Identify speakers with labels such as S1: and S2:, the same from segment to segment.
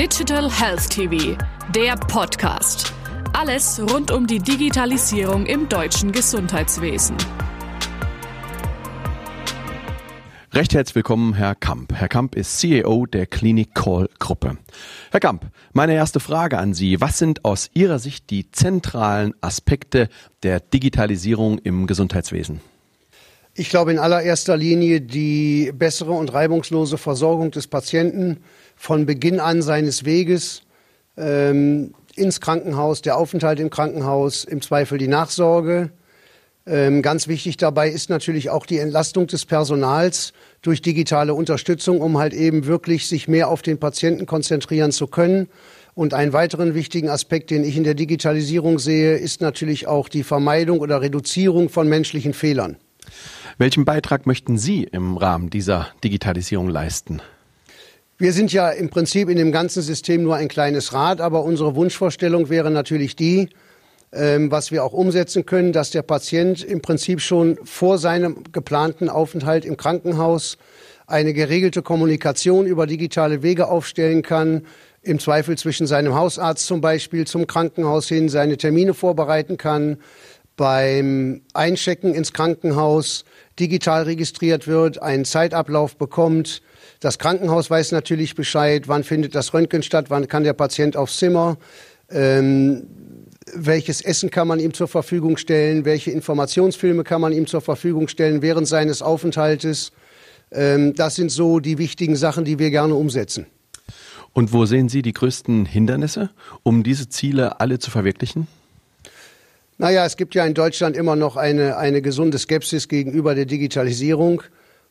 S1: Digital Health TV, der Podcast. Alles rund um die Digitalisierung im deutschen Gesundheitswesen.
S2: Recht herzlich willkommen, Herr Kamp. Herr Kamp ist CEO der Clinic Call Gruppe. Herr Kamp, meine erste Frage an Sie. Was sind aus Ihrer Sicht die zentralen Aspekte der Digitalisierung im Gesundheitswesen?
S3: Ich glaube in allererster Linie die bessere und reibungslose Versorgung des Patienten von Beginn an seines Weges ähm, ins Krankenhaus, der Aufenthalt im Krankenhaus, im Zweifel die Nachsorge ähm, ganz wichtig dabei ist natürlich auch die Entlastung des Personals durch digitale Unterstützung, um halt eben wirklich sich mehr auf den Patienten konzentrieren zu können. Und einen weiteren wichtigen Aspekt, den ich in der Digitalisierung sehe, ist natürlich auch die Vermeidung oder Reduzierung von menschlichen Fehlern.
S2: Welchen Beitrag möchten Sie im Rahmen dieser Digitalisierung leisten?
S3: Wir sind ja im Prinzip in dem ganzen System nur ein kleines Rad, aber unsere Wunschvorstellung wäre natürlich die, ähm, was wir auch umsetzen können, dass der Patient im Prinzip schon vor seinem geplanten Aufenthalt im Krankenhaus eine geregelte Kommunikation über digitale Wege aufstellen kann, im Zweifel zwischen seinem Hausarzt zum Beispiel zum Krankenhaus hin seine Termine vorbereiten kann, beim Einchecken ins Krankenhaus digital registriert wird, einen Zeitablauf bekommt. Das Krankenhaus weiß natürlich Bescheid, wann findet das Röntgen statt, wann kann der Patient aufs Zimmer. Ähm, welches Essen kann man ihm zur Verfügung stellen, welche Informationsfilme kann man ihm zur Verfügung stellen während seines Aufenthaltes. Ähm, das sind so die wichtigen Sachen, die wir gerne umsetzen.
S2: Und wo sehen Sie die größten Hindernisse, um diese Ziele alle zu verwirklichen?
S3: Naja, es gibt ja in Deutschland immer noch eine, eine gesunde Skepsis gegenüber der Digitalisierung.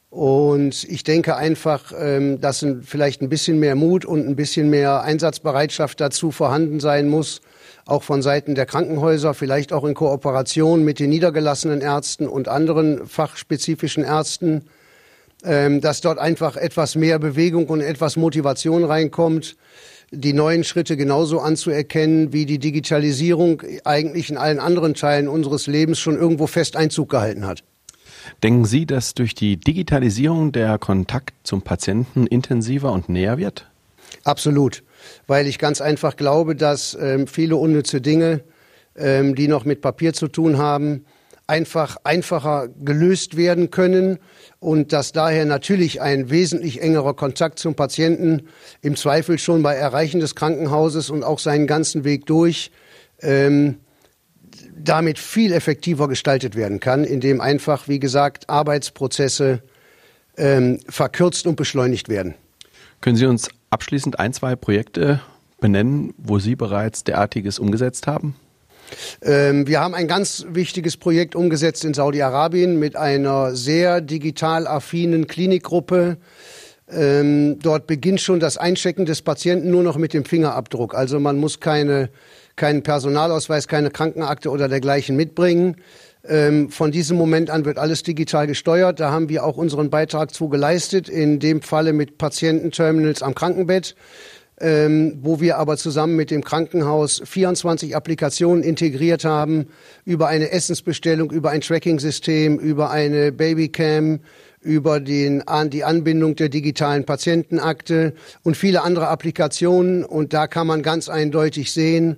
S3: Und ich denke einfach, ähm, dass vielleicht ein bisschen mehr Mut und ein bisschen mehr Einsatzbereitschaft dazu vorhanden sein muss, auch von Seiten der Krankenhäuser, vielleicht auch in Kooperation mit den niedergelassenen Ärzten und anderen fachspezifischen Ärzten, ähm, dass dort einfach etwas mehr Bewegung und etwas Motivation reinkommt, die neuen Schritte genauso anzuerkennen, wie die Digitalisierung eigentlich in allen anderen Teilen unseres Lebens schon irgendwo fest Einzug gehalten hat.
S2: Denken Sie, dass durch die Digitalisierung der Kontakt zum Patienten intensiver und näher wird?
S3: Absolut weil ich ganz einfach glaube, dass ähm, viele unnütze Dinge, ähm, die noch mit Papier zu tun haben, einfach einfacher gelöst werden können und dass daher natürlich ein wesentlich engerer Kontakt zum Patienten im Zweifel schon bei Erreichen des Krankenhauses und auch seinen ganzen Weg durch ähm, damit viel effektiver gestaltet werden kann, indem einfach, wie gesagt, Arbeitsprozesse ähm, verkürzt und beschleunigt werden.
S2: Können Sie uns abschließend ein, zwei Projekte benennen, wo Sie bereits derartiges umgesetzt haben?
S3: Ähm, wir haben ein ganz wichtiges Projekt umgesetzt in Saudi-Arabien mit einer sehr digital affinen Klinikgruppe. Ähm, dort beginnt schon das Einchecken des Patienten nur noch mit dem Fingerabdruck. Also man muss keine, keinen Personalausweis, keine Krankenakte oder dergleichen mitbringen. Ähm, von diesem Moment an wird alles digital gesteuert. Da haben wir auch unseren Beitrag zu geleistet, in dem Falle mit Patiententerminals am Krankenbett. Ähm, wo wir aber zusammen mit dem Krankenhaus 24 Applikationen integriert haben, über eine Essensbestellung, über ein Tracking-System, über eine Babycam, über den, die Anbindung der digitalen Patientenakte und viele andere Applikationen. Und da kann man ganz eindeutig sehen,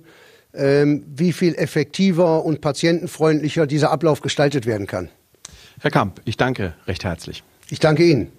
S3: ähm, wie viel effektiver und patientenfreundlicher dieser Ablauf gestaltet werden kann.
S2: Herr Kamp, ich danke recht herzlich.
S3: Ich danke Ihnen.